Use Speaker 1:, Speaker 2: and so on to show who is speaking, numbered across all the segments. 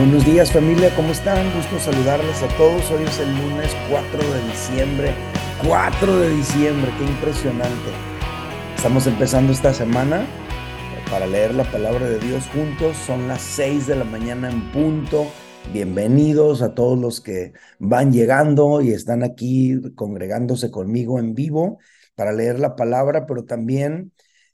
Speaker 1: Buenos días familia, ¿cómo están? Gusto saludarles a todos. Hoy es el lunes 4 de diciembre. 4 de diciembre, qué impresionante. Estamos empezando esta semana para leer la palabra de Dios juntos. Son las 6 de la mañana en punto. Bienvenidos a todos los que van llegando y están aquí congregándose conmigo en vivo para leer la palabra, pero también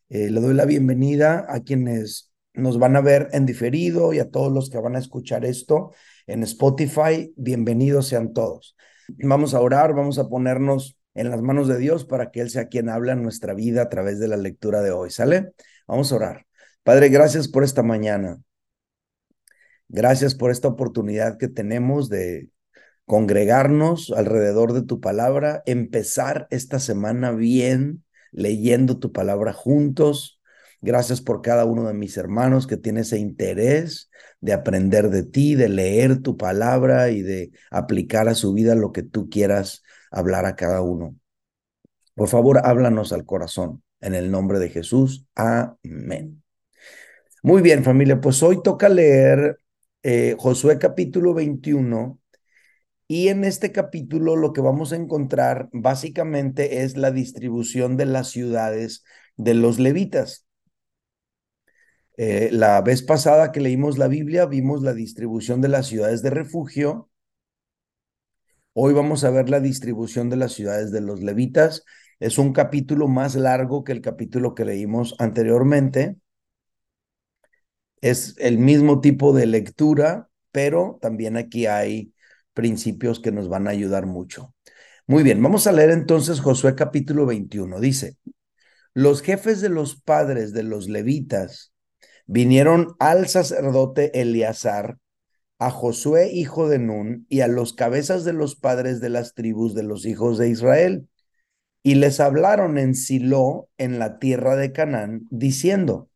Speaker 1: eh, le doy la bienvenida a quienes nos van a ver en diferido y a todos los que van a escuchar esto en Spotify, bienvenidos sean todos. Vamos a orar, vamos a ponernos en las manos de Dios para que Él sea quien habla en nuestra vida a través de la lectura de hoy. ¿Sale? Vamos a orar. Padre, gracias por esta mañana. Gracias por esta oportunidad que tenemos de congregarnos alrededor de tu palabra, empezar esta semana bien, leyendo tu palabra juntos Gracias por cada uno de mis hermanos que tiene ese interés de aprender de ti, de leer tu palabra y de aplicar a su vida lo que tú quieras hablar a cada uno. Por favor, háblanos al corazón. En el nombre de Jesús. Amén. Muy bien, familia, pues hoy toca leer eh, Josué capítulo 21 y en este capítulo lo que vamos a encontrar básicamente es la distribución de las ciudades de los levitas. Eh, la vez pasada que leímos la Biblia vimos la distribución de las ciudades de refugio. Hoy vamos a ver la distribución de las ciudades de los levitas. Es un capítulo más largo que el capítulo que leímos anteriormente. Es el mismo tipo de lectura, pero también aquí hay principios que nos van a ayudar mucho. Muy bien, vamos a leer entonces Josué capítulo 21. Dice, los jefes de los padres de los levitas vinieron al sacerdote Eleazar, a Josué hijo de Nun, y a los cabezas de los padres de las tribus de los hijos de Israel, y les hablaron en Silo, en la tierra de Canaán, diciendo,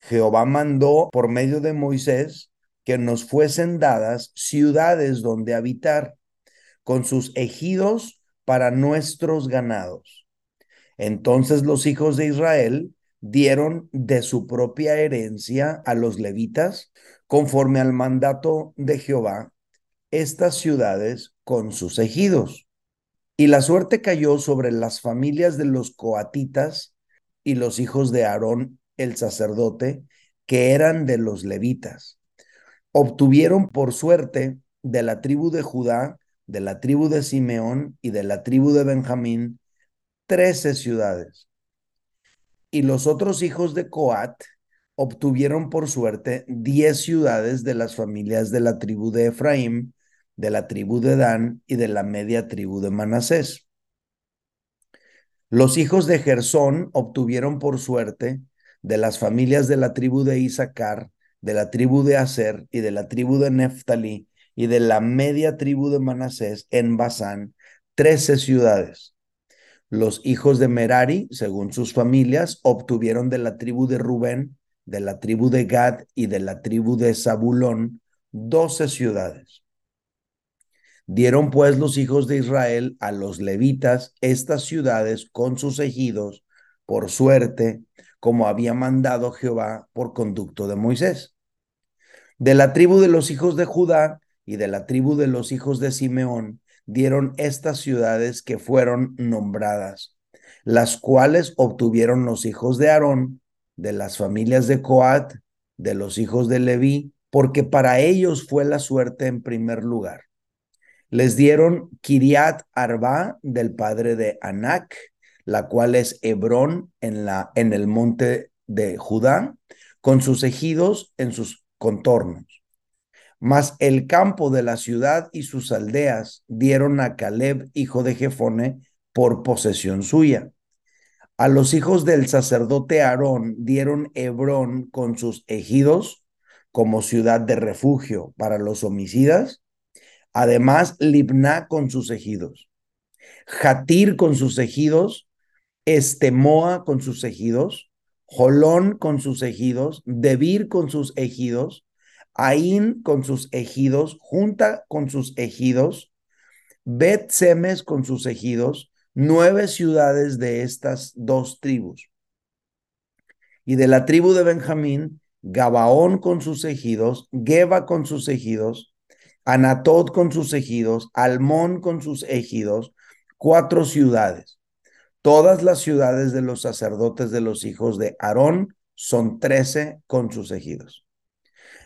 Speaker 1: Jehová mandó por medio de Moisés que nos fuesen dadas ciudades donde habitar, con sus ejidos para nuestros ganados. Entonces los hijos de Israel dieron de su propia herencia a los levitas, conforme al mandato de Jehová, estas ciudades con sus ejidos. Y la suerte cayó sobre las familias de los coatitas y los hijos de Aarón el sacerdote, que eran de los levitas. Obtuvieron por suerte de la tribu de Judá, de la tribu de Simeón y de la tribu de Benjamín, trece ciudades y los otros hijos de Coat obtuvieron por suerte diez ciudades de las familias de la tribu de Efraín, de la tribu de Dan y de la media tribu de Manasés. Los hijos de Gersón obtuvieron por suerte de las familias de la tribu de Isaacar, de la tribu de Aser y de la tribu de Neftalí y de la media tribu de Manasés en Basán, trece ciudades. Los hijos de Merari, según sus familias, obtuvieron de la tribu de Rubén, de la tribu de Gad y de la tribu de Zabulón doce ciudades. Dieron pues los hijos de Israel a los levitas estas ciudades con sus ejidos, por suerte, como había mandado Jehová por conducto de Moisés. De la tribu de los hijos de Judá y de la tribu de los hijos de Simeón, dieron estas ciudades que fueron nombradas, las cuales obtuvieron los hijos de Aarón, de las familias de Coat, de los hijos de Leví, porque para ellos fue la suerte en primer lugar. Les dieron Kiriat Arba del padre de Anac, la cual es Hebrón en, la, en el monte de Judá, con sus ejidos en sus contornos. Mas el campo de la ciudad y sus aldeas dieron a Caleb, hijo de Jefone, por posesión suya. A los hijos del sacerdote Aarón dieron Hebrón con sus ejidos como ciudad de refugio para los homicidas. Además, Libná con sus ejidos. Jatir con sus ejidos. Estemoa con sus ejidos. Jolón con sus ejidos. Debir con sus ejidos. Ain con sus ejidos, junta con sus ejidos, Bet Semes con sus ejidos, nueve ciudades de estas dos tribus. Y de la tribu de Benjamín Gabaón con sus ejidos, Geba con sus ejidos, Anatot con sus ejidos, Almón con sus ejidos, cuatro ciudades. Todas las ciudades de los sacerdotes de los hijos de Aarón son trece con sus ejidos.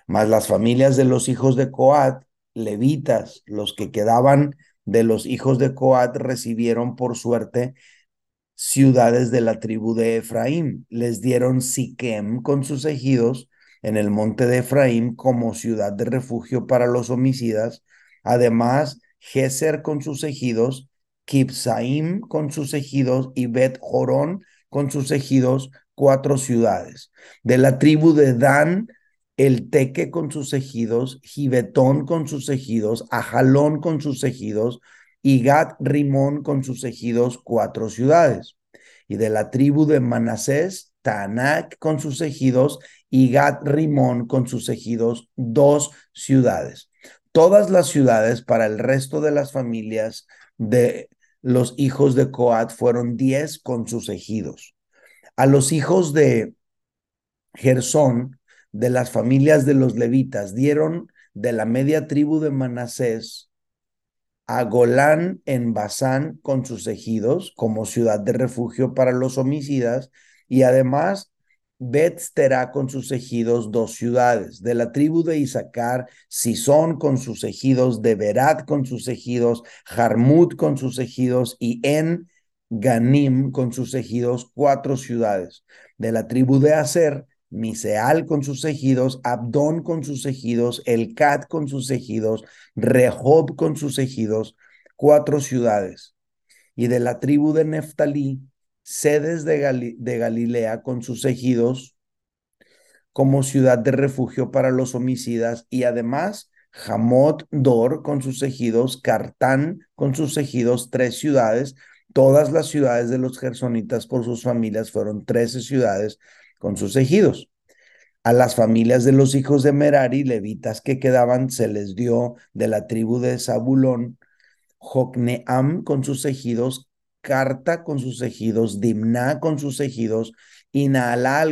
Speaker 1: Más las familias de los hijos de Coat, levitas, los que quedaban de los hijos de Coat recibieron por suerte ciudades de la tribu de Efraín. Les dieron Siquem con sus ejidos en el monte de Efraín como ciudad de refugio para los homicidas. Además, Geser con sus ejidos, Kipsaim con sus ejidos y Bet Jorón con sus ejidos, cuatro ciudades. De la tribu de Dan, el Teque con sus ejidos, Gibetón con sus ejidos, Ajalón con sus ejidos, y Gat Rimón con sus ejidos, cuatro ciudades. Y de la tribu de Manasés, Tanak con sus ejidos y Gat Rimón con sus ejidos, dos ciudades. Todas las ciudades para el resto de las familias de los hijos de Coat fueron diez con sus ejidos. A los hijos de Gersón, de las familias de los levitas, dieron de la media tribu de Manasés a Golán en Basán con sus ejidos como ciudad de refugio para los homicidas y además Betsterá con sus ejidos dos ciudades, de la tribu de Isaacar, Sison con sus ejidos, de Berat con sus ejidos, Jarmut con sus ejidos y En Ganim con sus ejidos, cuatro ciudades, de la tribu de Aser, Miseal con sus ejidos, Abdón con sus ejidos, Elcat con sus ejidos, Rehob con sus ejidos, cuatro ciudades. Y de la tribu de Neftalí, sedes de, de Galilea con sus ejidos como ciudad de refugio para los homicidas y además Hamot Dor con sus ejidos, Cartán con sus ejidos, tres ciudades. Todas las ciudades de los gersonitas por sus familias fueron trece ciudades con sus ejidos. A las familias de los hijos de Merari, levitas que quedaban, se les dio de la tribu de Zabulón, Jocneam con sus ejidos, Carta con sus ejidos, Dimna con sus ejidos, y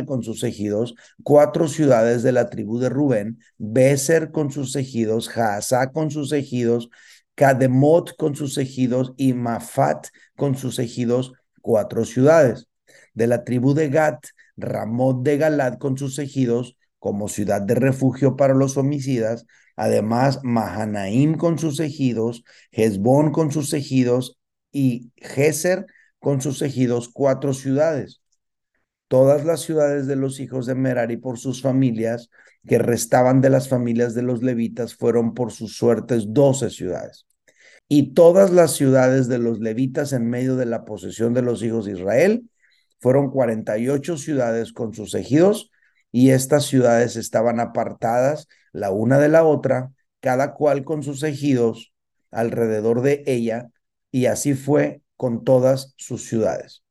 Speaker 1: con sus ejidos, cuatro ciudades de la tribu de Rubén, Beser con sus ejidos, Jaasá con sus ejidos, Kademot con sus ejidos y Mafat con sus ejidos, cuatro ciudades. De la tribu de Gat, Ramot de Galad con sus ejidos como ciudad de refugio para los homicidas, además Mahanaim con sus ejidos, Hezbón con sus ejidos y Geser con sus ejidos, cuatro ciudades. Todas las ciudades de los hijos de Merari por sus familias, que restaban de las familias de los levitas, fueron por sus suertes doce ciudades. Y todas las ciudades de los levitas en medio de la posesión de los hijos de Israel, fueron 48 ciudades con sus ejidos y estas ciudades estaban apartadas la una de la otra, cada cual con sus ejidos alrededor de ella, y así fue con todas sus ciudades.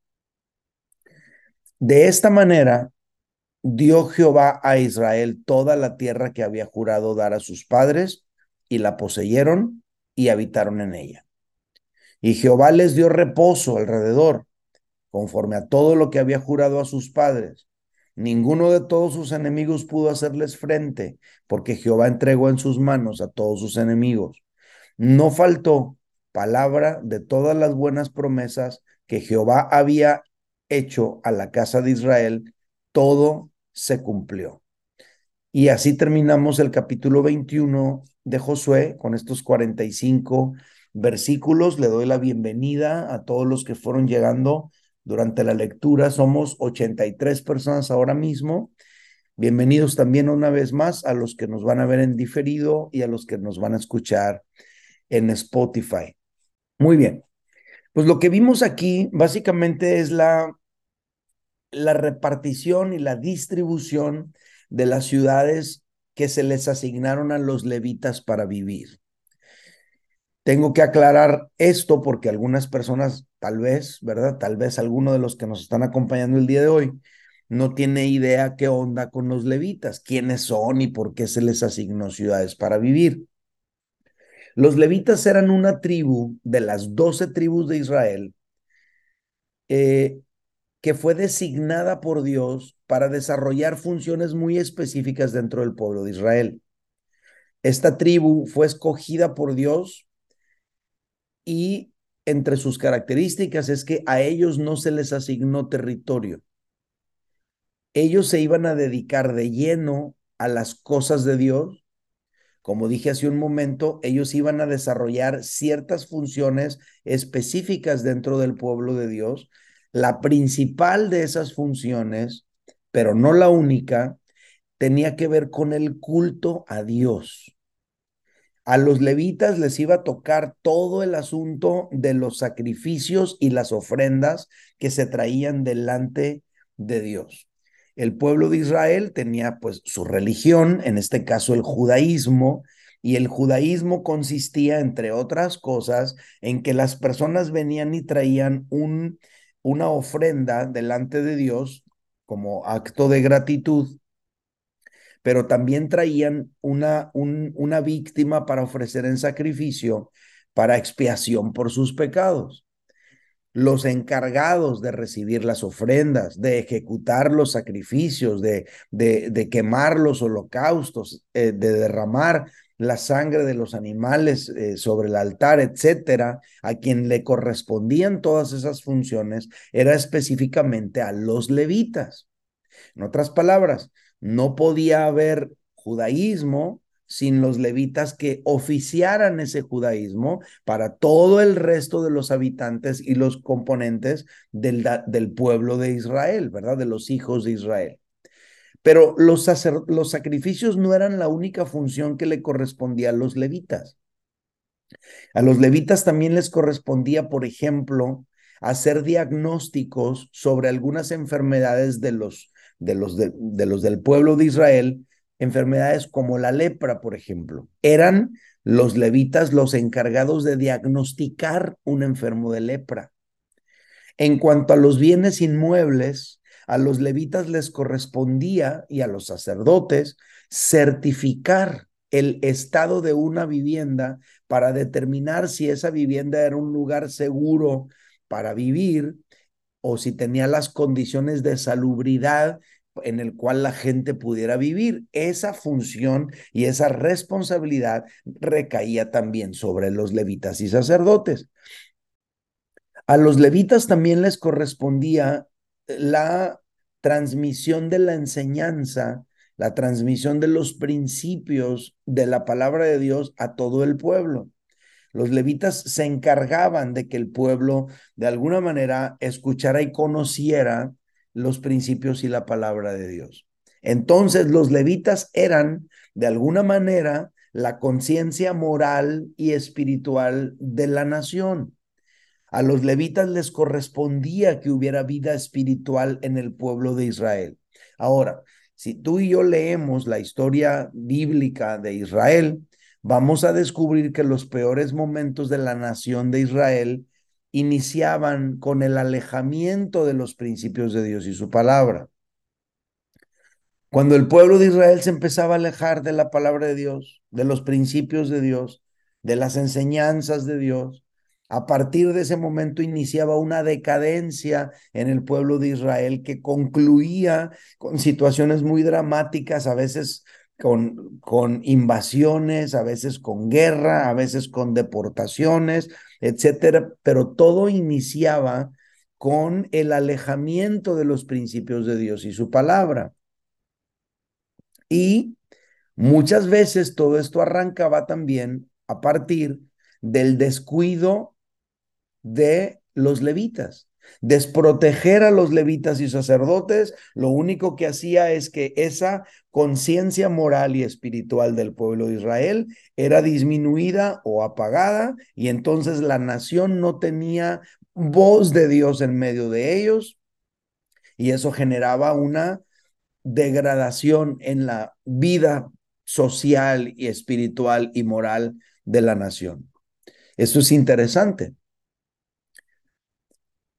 Speaker 1: De esta manera dio Jehová a Israel toda la tierra que había jurado dar a sus padres, y la poseyeron y habitaron en ella. Y Jehová les dio reposo alrededor, conforme a todo lo que había jurado a sus padres. Ninguno de todos sus enemigos pudo hacerles frente, porque Jehová entregó en sus manos a todos sus enemigos. No faltó palabra de todas las buenas promesas que Jehová había hecho a la casa de Israel, todo se cumplió. Y así terminamos el capítulo 21 de Josué con estos 45 versículos. Le doy la bienvenida a todos los que fueron llegando durante la lectura. Somos 83 personas ahora mismo. Bienvenidos también una vez más a los que nos van a ver en diferido y a los que nos van a escuchar en Spotify. Muy bien. Pues lo que vimos aquí básicamente es la, la repartición y la distribución de las ciudades que se les asignaron a los levitas para vivir. Tengo que aclarar esto porque algunas personas, tal vez, ¿verdad? Tal vez alguno de los que nos están acompañando el día de hoy no tiene idea qué onda con los levitas, quiénes son y por qué se les asignó ciudades para vivir. Los levitas eran una tribu de las doce tribus de Israel, eh, que fue designada por Dios para desarrollar funciones muy específicas dentro del pueblo de Israel. Esta tribu fue escogida por Dios y entre sus características es que a ellos no se les asignó territorio. Ellos se iban a dedicar de lleno a las cosas de Dios. Como dije hace un momento, ellos iban a desarrollar ciertas funciones específicas dentro del pueblo de Dios. La principal de esas funciones, pero no la única, tenía que ver con el culto a Dios. A los levitas les iba a tocar todo el asunto de los sacrificios y las ofrendas que se traían delante de Dios. El pueblo de Israel tenía pues su religión, en este caso el judaísmo, y el judaísmo consistía, entre otras cosas, en que las personas venían y traían un, una ofrenda delante de Dios como acto de gratitud pero también traían una, una víctima para ofrecer en sacrificio para expiación por sus pecados. Los encargados de recibir las ofrendas, de ejecutar los sacrificios, de, de, quemar los holocaustos, eh, de derramar la sangre de los animales eh, sobre el altar, etcétera, a quien le correspondían todas esas funciones, era específicamente a los levitas. En otras palabras, no podía haber judaísmo sin los levitas que oficiaran ese judaísmo para todo el resto de los habitantes y los componentes del, del pueblo de Israel, ¿verdad? De los hijos de Israel. Pero los, los sacrificios no eran la única función que le correspondía a los levitas. A los levitas también les correspondía, por ejemplo, hacer diagnósticos sobre algunas enfermedades de los de los, de, los del pueblo de Israel, enfermedades como la lepra, por ejemplo. Eran los levitas los encargados de diagnosticar un enfermo de lepra. En cuanto a los bienes inmuebles, a los levitas les correspondía y a los sacerdotes certificar el estado de una vivienda para determinar si esa vivienda era un lugar seguro para vivir o si tenía las condiciones de salubridad en el cual la gente pudiera vivir. Esa función y esa responsabilidad recaía también sobre los levitas y sacerdotes. A los levitas también les correspondía la transmisión de la enseñanza, la transmisión de los principios de la palabra de Dios a todo el pueblo. Los levitas se encargaban de que el pueblo de alguna manera escuchara y conociera los principios y la palabra de Dios. Entonces los levitas eran de alguna manera la conciencia moral y espiritual de la nación. A los levitas les correspondía que hubiera vida espiritual en el pueblo de Israel. Ahora, si tú y yo leemos la historia bíblica de Israel, vamos a descubrir que los peores momentos de la nación de Israel iniciaban con el alejamiento de los principios de Dios y su palabra. Cuando el pueblo de Israel se empezaba a alejar de la palabra de Dios, de los principios de Dios, de las enseñanzas de Dios, a partir de ese momento iniciaba una decadencia en el pueblo de Israel que concluía con situaciones muy dramáticas, a veces con, con invasiones, a veces con guerra, a veces con deportaciones, etcétera, pero todo iniciaba con el alejamiento de los principios de Dios y su palabra. Y muchas veces todo esto arrancaba también a partir del descuido de los levitas. Desproteger a los levitas y sacerdotes, lo único que hacía es que esa conciencia moral y espiritual del pueblo de Israel era disminuida o apagada y entonces la nación no tenía voz de Dios en medio de ellos y eso generaba una degradación en la vida social y espiritual y moral de la nación. Eso es interesante.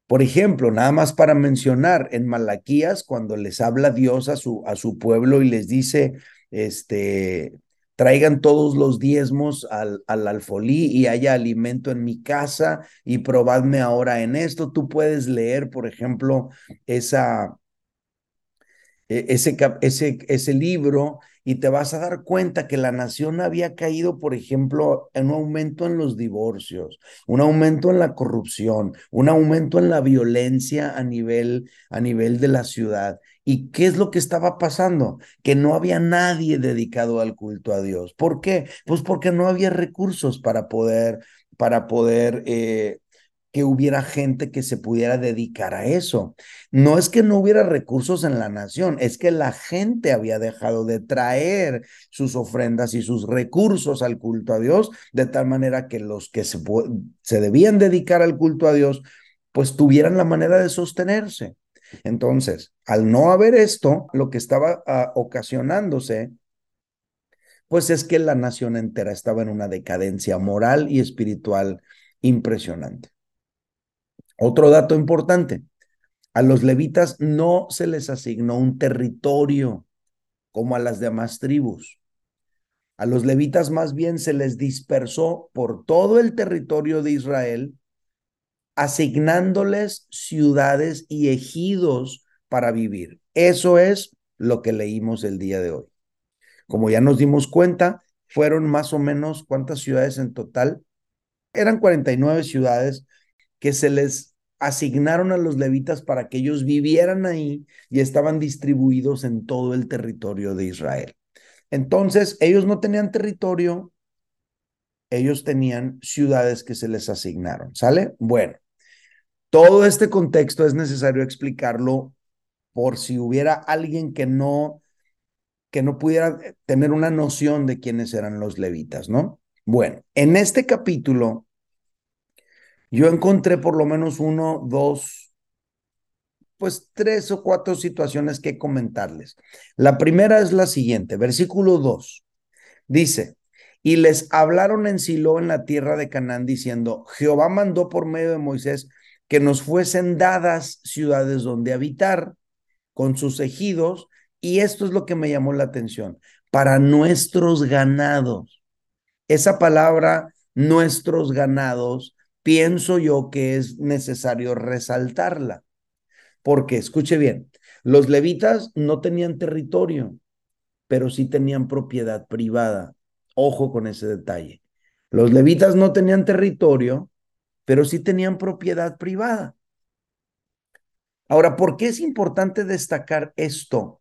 Speaker 1: Por ejemplo, nada más para mencionar, en Malaquías, cuando les habla Dios a su, a su pueblo y les dice, este, traigan todos los diezmos al, al alfolí y haya alimento en mi casa y probadme ahora en esto. Tú puedes leer, por ejemplo, esa, e, ese, ese, ese libro y te vas a dar cuenta que la nación había caído, por ejemplo, en un aumento en los divorcios, un aumento en la corrupción, un aumento en la violencia a nivel, a nivel de la ciudad. ¿Y qué es lo que estaba pasando? Que no había nadie dedicado al culto a Dios. ¿Por qué? Pues porque no había recursos para poder, para poder eh, que hubiera gente que se pudiera dedicar a eso. No es que no hubiera recursos en la nación, es que la gente había dejado de traer sus ofrendas y sus recursos al culto a Dios, de tal manera que los que se, se debían dedicar al culto a Dios, pues tuvieran la manera de sostenerse. Entonces, al no haber esto, lo que estaba ah, ocasionándose pues es que la nación entera estaba en una decadencia moral y espiritual impresionante. Otro dato importante, a los levitas no se les asignó un territorio como a las demás tribus. A los levitas más bien se les dispersó por todo el territorio de Israel, asignándoles ciudades y ejidos para vivir. Eso es lo que leímos el día de hoy. Como ya nos dimos cuenta, fueron más o menos cuántas ciudades en total. Eran 49 ciudades que se les asignaron a los levitas para que ellos vivieran ahí y estaban distribuidos en todo el territorio de Israel. Entonces, ellos no tenían territorio, ellos tenían ciudades que se les asignaron, ¿sale? Bueno, todo este contexto es necesario explicarlo por si hubiera alguien que no que no pudiera tener una noción de quiénes eran los levitas, ¿no? Bueno, en este capítulo yo encontré por lo menos uno, dos, pues tres o cuatro situaciones que comentarles. La primera es la siguiente, versículo 2. Dice, y les hablaron en Silo en la tierra de Canaán diciendo, Jehová mandó por medio de Moisés que nos fuesen dadas ciudades donde habitar con sus ejidos, y esto es lo que me llamó la atención, para nuestros ganados. Esa palabra, nuestros ganados, pienso yo que es necesario resaltarla. Porque, escuche bien, los levitas no tenían territorio, pero sí tenían propiedad privada. Ojo con ese detalle. Los levitas no tenían territorio, pero sí tenían propiedad privada. Ahora, ¿por qué es importante destacar esto?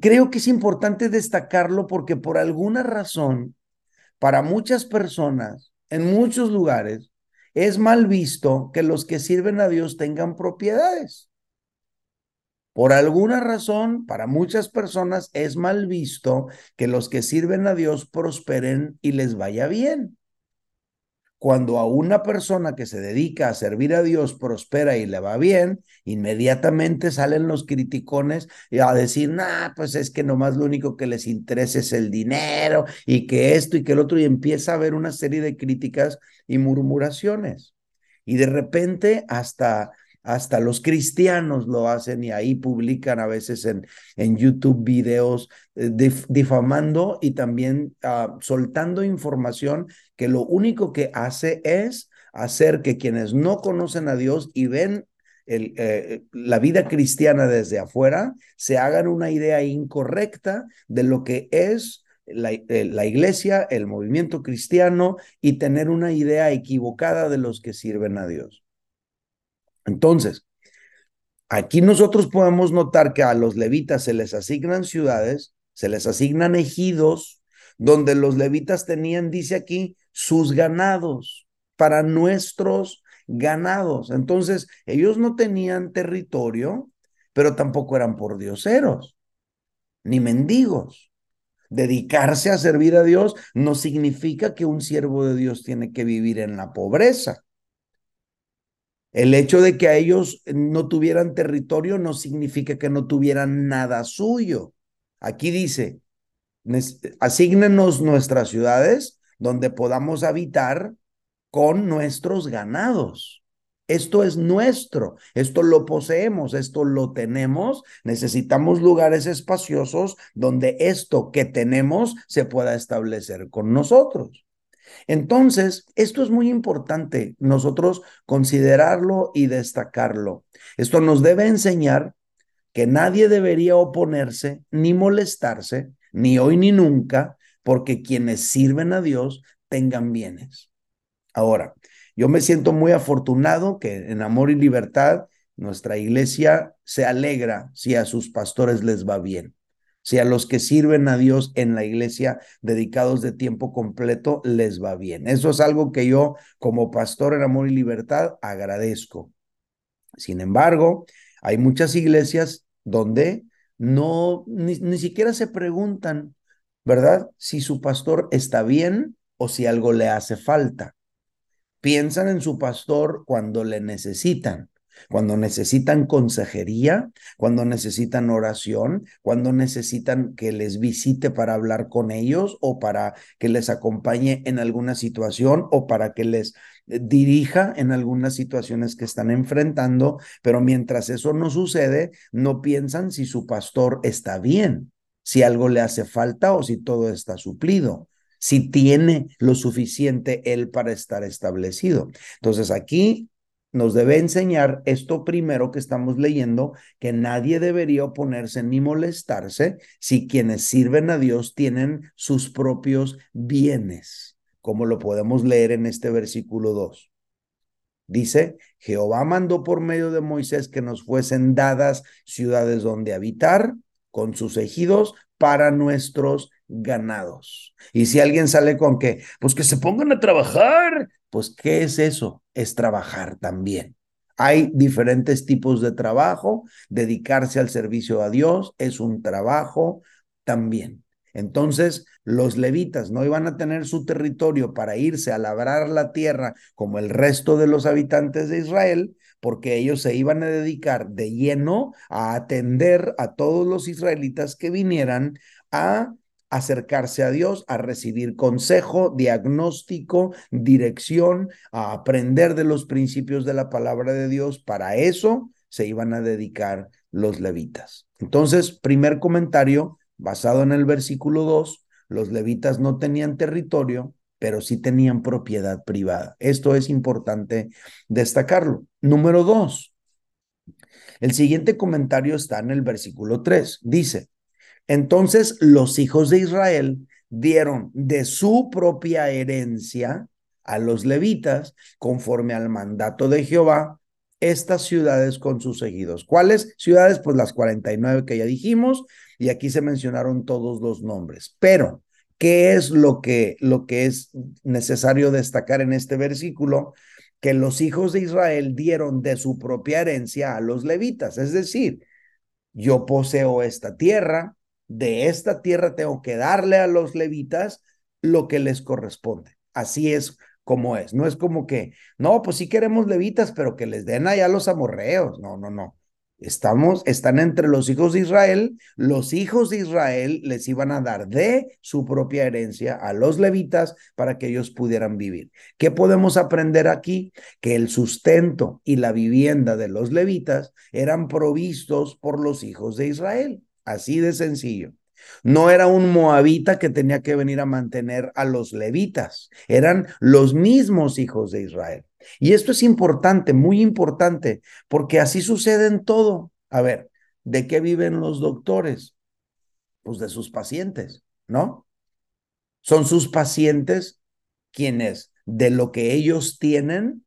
Speaker 1: Creo que es importante destacarlo porque por alguna razón, para muchas personas, en muchos lugares, es mal visto que los que sirven a Dios tengan propiedades. Por alguna razón, para muchas personas es mal visto que los que sirven a Dios prosperen y les vaya bien. Cuando a una persona que se dedica a servir a Dios prospera y le va bien, inmediatamente salen los criticones a decir, nah, pues es que nomás lo único que les interesa es el dinero y que esto y que el otro, y empieza a haber una serie de críticas y murmuraciones. Y de repente hasta hasta los cristianos lo hacen y ahí publican a veces en, en YouTube videos eh, difamando y también ah, soltando información que lo único que hace es hacer que quienes no conocen a Dios y ven el, eh, la vida cristiana desde afuera, se hagan una idea incorrecta de lo que es la, eh, la, iglesia, el movimiento cristiano y tener una idea equivocada de los que sirven a Dios. Entonces, aquí nosotros podemos notar que a los levitas se les asignan ciudades, se les asignan ejidos, donde los levitas tenían, dice aquí, sus ganados para nuestros ganados. Entonces, ellos no tenían territorio, pero tampoco eran por dioseros, ni mendigos. Dedicarse a servir a Dios no significa que un siervo de Dios tiene que vivir en la pobreza. El hecho de que a ellos no tuvieran territorio no significa que no tuvieran nada suyo. Aquí dice, asígnenos nuestras ciudades donde podamos habitar con nuestros ganados. Esto es nuestro, esto lo poseemos, esto lo tenemos. Necesitamos lugares espaciosos donde esto que tenemos se pueda establecer con nosotros. Entonces, esto es muy importante nosotros considerarlo y destacarlo. Esto nos debe enseñar que nadie debería oponerse ni molestarse, ni hoy ni nunca, porque quienes sirven a Dios tengan bienes. Ahora, yo me siento muy afortunado que en Amor y Libertad nuestra iglesia se alegra si a sus pastores les va bien si a los que sirven a Dios en la iglesia dedicados de tiempo completo les va bien. Eso es algo que yo como pastor en amor y libertad agradezco. Sin embargo, hay muchas iglesias donde no, ni, ni siquiera se preguntan, ¿verdad? Si su pastor está bien o si algo le hace falta. Piensan en su pastor cuando le necesitan cuando necesitan consejería, cuando necesitan oración, cuando necesitan que les visite para hablar con ellos o para que les acompañe en alguna situación o para que les eh, dirija en algunas situaciones que están enfrentando, pero mientras eso no sucede, no piensan si su pastor está bien, si algo le hace falta o si todo está suplido si tiene lo suficiente él para estar establecido. Entonces aquí nos debe enseñar esto primero que estamos leyendo, que nadie debería oponerse ni molestarse si quienes sirven a Dios tienen sus propios bienes, como lo podemos leer en este versículo 2. Dice, Jehová mandó por medio de Moisés que nos fuesen dadas ciudades donde habitar, con sus ejidos, para nuestros ganados. Y si alguien sale con que, pues que se pongan a trabajar, pues ¿qué es eso? Es trabajar también. Hay diferentes tipos de trabajo, dedicarse al servicio a Dios es un trabajo también. Entonces, los levitas no iban a tener su territorio para irse a labrar la tierra como el resto de los habitantes de Israel, porque ellos se iban a dedicar de lleno a atender a todos los israelitas que vinieran a acercarse a Dios, a recibir consejo, diagnóstico, dirección, a aprender de los principios de la palabra de Dios. Para eso se iban a dedicar los levitas. Entonces, primer comentario basado en el versículo 2, los levitas no tenían territorio, pero sí tenían propiedad privada. Esto es importante destacarlo. Número 2. El siguiente comentario está en el versículo 3. Dice, entonces los hijos de Israel dieron de su propia herencia a los levitas, conforme al mandato de Jehová, estas ciudades con sus seguidos. ¿Cuáles ciudades? Pues las 49 que ya dijimos, y aquí se mencionaron todos los nombres. Pero, ¿qué es lo que, lo que es necesario destacar en este versículo? Que los hijos de Israel dieron de su propia herencia a los levitas, es decir, yo poseo esta tierra, de esta tierra tengo que darle a los levitas lo que les corresponde. Así es como es. No es como que, no, pues sí queremos levitas, pero que les den allá los amorreos. No, no, no. Estamos, están entre los hijos de Israel. Los hijos de Israel les iban a dar de su propia herencia a los levitas para que ellos pudieran vivir. ¿Qué podemos aprender aquí? Que el sustento y la vivienda de los levitas eran provistos por los hijos de Israel. Así de sencillo. No era un moabita que tenía que venir a mantener a los levitas, eran los mismos hijos de Israel. Y esto es importante, muy importante, porque así sucede en todo. A ver, ¿de qué viven los doctores? Pues de sus pacientes, ¿no? Son sus pacientes quienes de lo que ellos tienen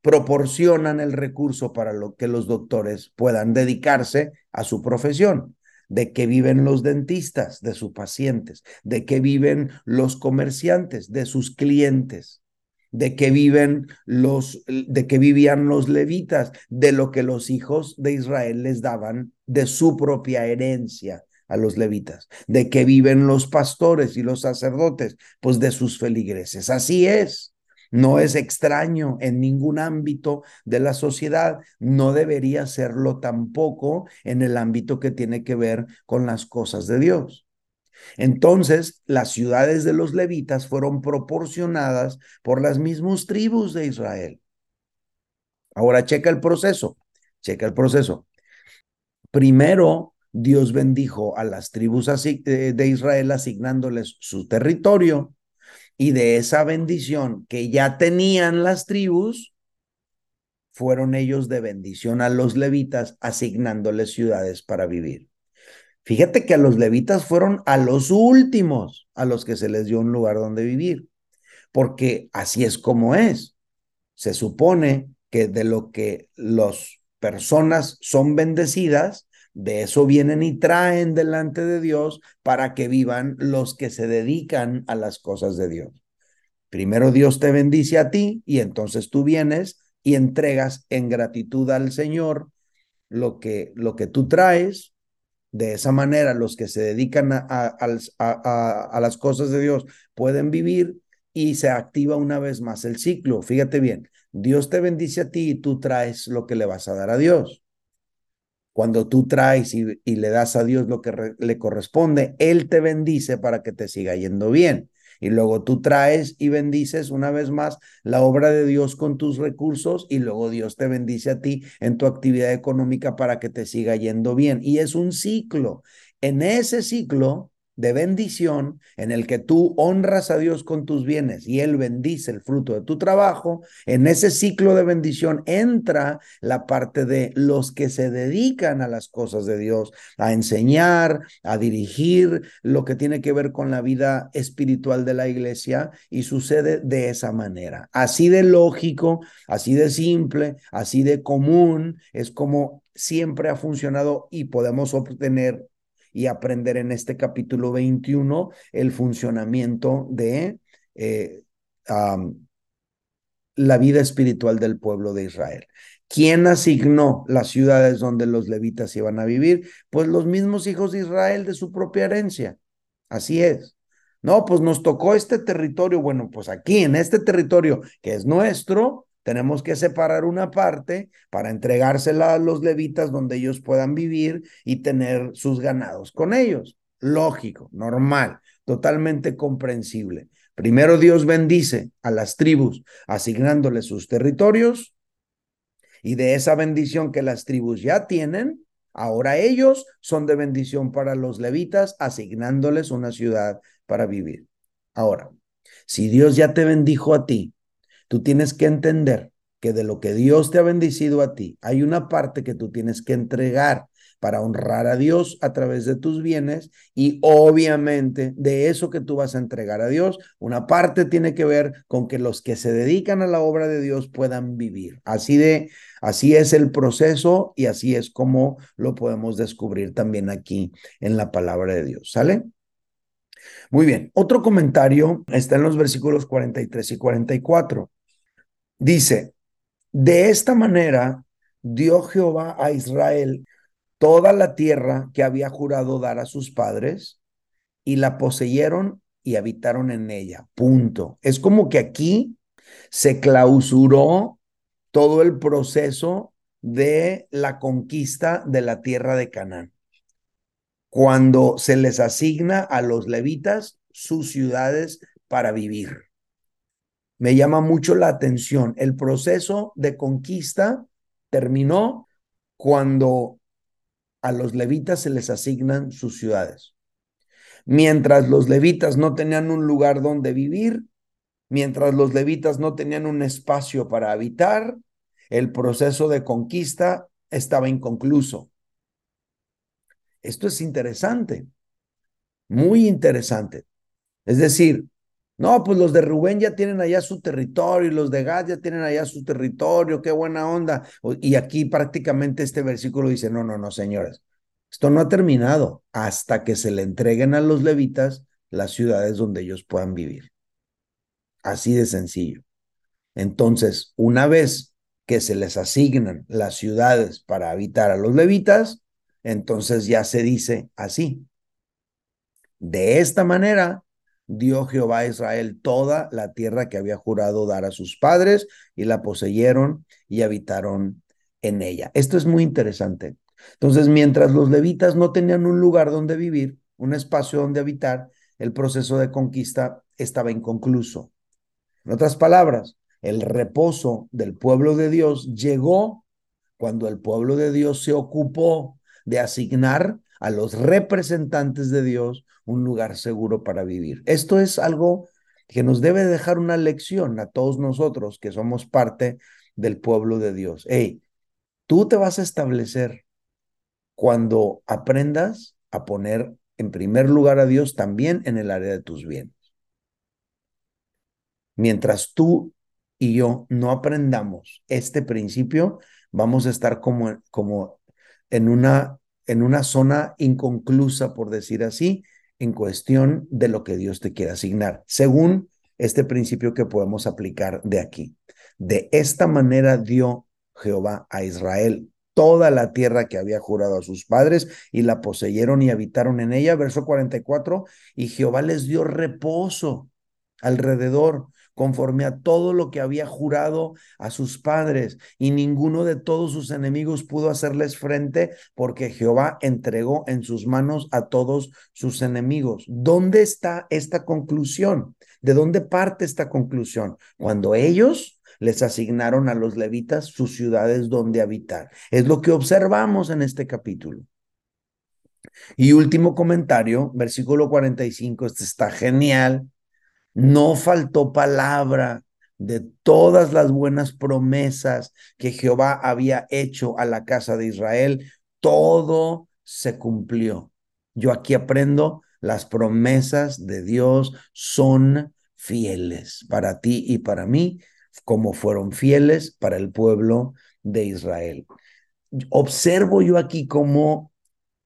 Speaker 1: proporcionan el recurso para lo que los doctores puedan dedicarse a su profesión de qué viven los dentistas, de sus pacientes, de qué viven los comerciantes, de sus clientes, de qué viven los, de qué vivían los levitas, de lo que los hijos de Israel les daban de su propia herencia a los levitas, de qué viven los pastores y los sacerdotes, pues de sus feligreses. Así es. No es extraño en ningún ámbito de la sociedad, no debería serlo tampoco en el ámbito que tiene que ver con las cosas de Dios. Entonces, las ciudades de los levitas fueron proporcionadas por las mismas tribus de Israel. Ahora checa el proceso, checa el proceso. Primero, Dios bendijo a las tribus de Israel asignándoles su territorio y de esa bendición que ya tenían las tribus, fueron ellos de bendición a los levitas asignándoles ciudades para vivir. Fíjate que a los levitas fueron a los últimos a los que se les dio un lugar donde vivir, porque así es como es. Se supone que de lo que las personas son bendecidas, de eso vienen y traen delante de Dios para que vivan los que se dedican a las cosas de Dios. Primero Dios te bendice a ti y entonces tú vienes y entregas en gratitud al Señor lo que, lo que tú traes. De esa manera los que se dedican a, a las cosas de Dios pueden vivir y se activa una vez más el ciclo. Fíjate bien, Dios te bendice a ti y tú traes lo que le vas a dar a Dios. Cuando tú traes y, le das a Dios lo que le corresponde, Él te bendice para que te siga yendo bien. Y luego tú traes y bendices una vez más la obra de Dios con tus recursos y luego Dios te bendice a ti en tu actividad económica para que te siga yendo bien. Y es un ciclo. En ese ciclo, de bendición en el que tú honras a Dios con tus bienes y Él bendice el fruto de tu trabajo, en ese ciclo de bendición entra la parte de los que se dedican a las cosas de Dios, a enseñar, a dirigir lo que tiene que ver con la vida espiritual de la iglesia y sucede de esa manera. Así de lógico, así de simple, así de común, es como siempre ha funcionado y podemos obtener y aprender en este capítulo 21 el funcionamiento de eh, la vida espiritual del pueblo de Israel. ¿Quién asignó las ciudades donde los levitas iban a vivir? Pues los mismos hijos de Israel de su propia herencia. Así es. No, pues nos tocó este territorio. Bueno, pues aquí en este territorio que es nuestro, tenemos que separar una parte para entregársela a los levitas donde ellos puedan vivir y tener sus ganados con ellos. Lógico, normal, totalmente comprensible. Primero Dios bendice a las tribus asignándoles sus territorios y de esa bendición que las tribus ya tienen, ahora ellos son de bendición para los levitas asignándoles una ciudad para vivir. Ahora, si Dios ya te bendijo a ti Tú tienes que entender que de lo que Dios te ha bendecido a ti, hay una parte que tú tienes que entregar para honrar a Dios a través de tus bienes y obviamente de eso que tú vas a entregar a Dios, una parte tiene que ver con que los que se dedican a la obra de Dios puedan vivir. Así de así es el proceso y así es como lo podemos descubrir también aquí en la palabra de Dios. ¿Sale? Muy bien, otro comentario está en los versículos 43 y 44. Dice, de esta manera dio Jehová a Israel toda la tierra que había jurado dar a sus padres y la poseyeron y habitaron en ella. Punto. Es como que aquí se clausuró todo el proceso de la conquista de la tierra de Canaán. Cuando se les asigna a los levitas sus ciudades para vivir me llama mucho la atención. El proceso de conquista terminó cuando a los levitas se les asignan sus ciudades. Mientras los levitas no tenían un lugar donde vivir, mientras los levitas no tenían un espacio para habitar, el proceso de conquista estaba inconcluso. Esto es interesante, muy interesante. Es decir, no, pues los de Rubén ya tienen allá su territorio y los de Gad ya tienen allá su territorio, qué buena onda. Y aquí prácticamente este versículo dice, no, no, no, señores, esto no ha terminado hasta que se le entreguen a los levitas las ciudades donde ellos puedan vivir. Así de sencillo. Entonces, una vez que se les asignan las ciudades para habitar a los levitas, entonces ya se dice así. De esta manera, dio Jehová a Israel toda la tierra que había jurado dar a sus padres y la poseyeron y habitaron en ella. Esto es muy interesante. Entonces, mientras los levitas no tenían un lugar donde vivir, un espacio donde habitar, el proceso de conquista estaba inconcluso. En otras palabras, el reposo del pueblo de Dios llegó cuando el pueblo de Dios se ocupó de asignar a los representantes de Dios un lugar seguro para vivir. Esto es algo que nos debe dejar una lección a todos nosotros que somos parte del pueblo de Dios. Hey, tú te vas a establecer cuando aprendas a poner en primer lugar a Dios también en el área de tus bienes. Mientras tú y yo no aprendamos este principio, vamos a estar como, como en, una, en una zona inconclusa, por decir así, en cuestión de lo que Dios te quiere asignar, según este principio que podemos aplicar de aquí. De esta manera dio Jehová a Israel toda la tierra que había jurado a sus padres y la poseyeron y habitaron en ella. Verso 44, y Jehová les dio reposo alrededor conforme a todo lo que había jurado a sus padres, y ninguno de todos sus enemigos pudo hacerles frente, porque Jehová entregó en sus manos a todos sus enemigos. ¿Dónde está esta conclusión? ¿De dónde parte esta conclusión? Cuando ellos les asignaron a los levitas sus ciudades donde habitar. Es lo que observamos en este capítulo. Y último comentario, versículo 45, este está genial. No faltó palabra de todas las buenas promesas que Jehová había hecho a la casa de Israel. Todo se cumplió. Yo aquí aprendo, las promesas de Dios son fieles para ti y para mí, como fueron fieles para el pueblo de Israel. Observo yo aquí cómo,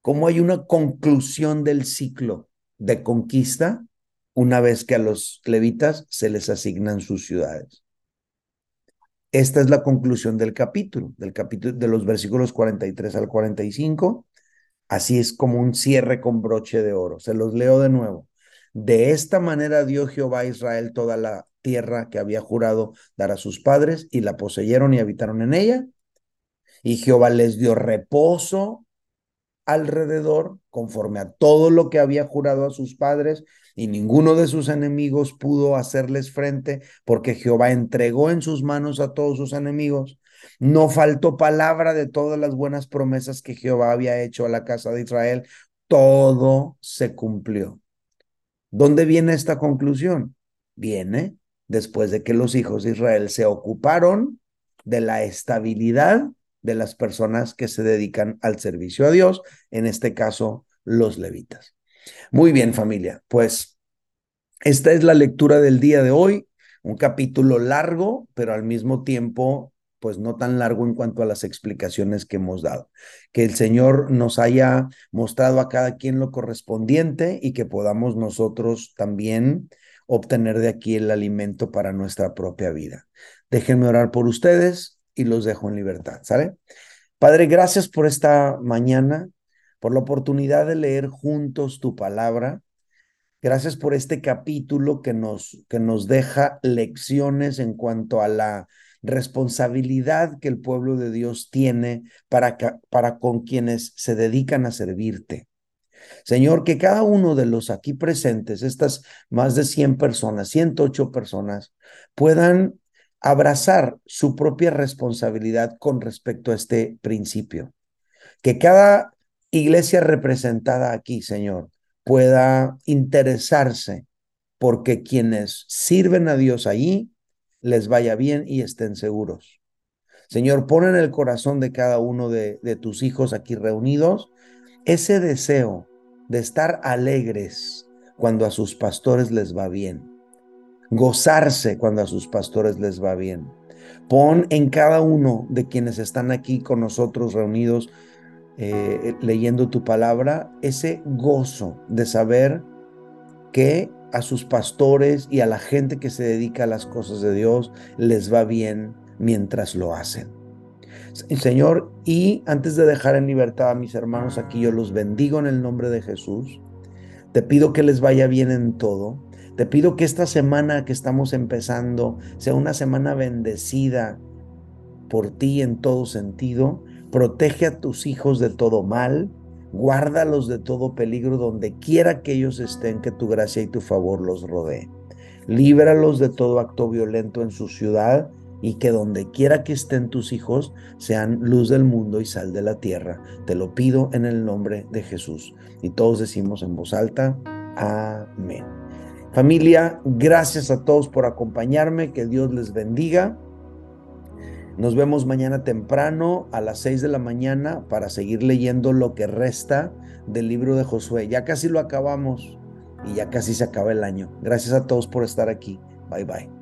Speaker 1: cómo hay una conclusión del ciclo de conquista una vez que a los levitas se les asignan sus ciudades. Esta es la conclusión del capítulo, del capítulo de los versículos 43 al 45. Así es como un cierre con broche de oro. Se los leo de nuevo. De esta manera dio Jehová a Israel toda la tierra que había jurado dar a sus padres y la poseyeron y habitaron en ella. Y Jehová les dio reposo alrededor conforme a todo lo que había jurado a sus padres y ninguno de sus enemigos pudo hacerles frente, porque Jehová entregó en sus manos a todos sus enemigos. No faltó palabra de todas las buenas promesas que Jehová había hecho a la casa de Israel. Todo se cumplió. ¿Dónde viene esta conclusión? Viene después de que los hijos de Israel se ocuparon de la estabilidad de las personas que se dedican al servicio a Dios, en este caso los levitas. Muy bien, familia. Pues esta es la lectura del día de hoy. Un capítulo largo, pero al mismo tiempo, pues no tan largo en cuanto a las explicaciones que hemos dado. Que el Señor nos haya mostrado a cada quien lo correspondiente y que podamos nosotros también obtener de aquí el alimento para nuestra propia vida. Déjenme orar por ustedes y los dejo en libertad, ¿sale? Padre, gracias por esta mañana por la oportunidad de leer juntos tu palabra. Gracias por este capítulo que nos, que nos deja lecciones en cuanto a la responsabilidad que el pueblo de Dios tiene para, para con quienes se dedican a servirte. Señor, que cada uno de los aquí presentes, estas más de 100 personas, 108 personas, puedan abrazar su propia responsabilidad con respecto a este principio. Que cada iglesia representada aquí, Señor, pueda interesarse porque quienes sirven a Dios allí les vaya bien y estén seguros. Señor, pon en el corazón de cada uno de, tus hijos aquí reunidos ese deseo de estar alegres cuando a sus pastores les va bien, gozarse cuando a sus pastores les va bien. Pon en cada uno de quienes están aquí con nosotros reunidos eh, leyendo tu palabra, ese gozo de saber que a sus pastores y a la gente que se dedica a las cosas de Dios les va bien mientras lo hacen. Señor, y antes de dejar en libertad a mis hermanos aquí, yo los bendigo en el nombre de Jesús. Te pido que les vaya bien en todo. Te pido que esta semana que estamos empezando sea una semana bendecida por ti en todo sentido Protege a tus hijos de todo mal, guárdalos de todo peligro donde quiera que ellos estén, que tu gracia y tu favor los rodee. Líbralos de todo acto violento en su ciudad y que donde quiera que estén tus hijos sean luz del mundo y sal de la tierra. Te lo pido en el nombre de Jesús. Y todos decimos en voz alta, amén. Familia, gracias a todos por acompañarme, que Dios les bendiga. Nos vemos mañana temprano a las 6 de la mañana para seguir leyendo lo que resta del libro de Josué. Ya casi lo acabamos y ya casi se acaba el año. Gracias a todos por estar aquí. Bye bye.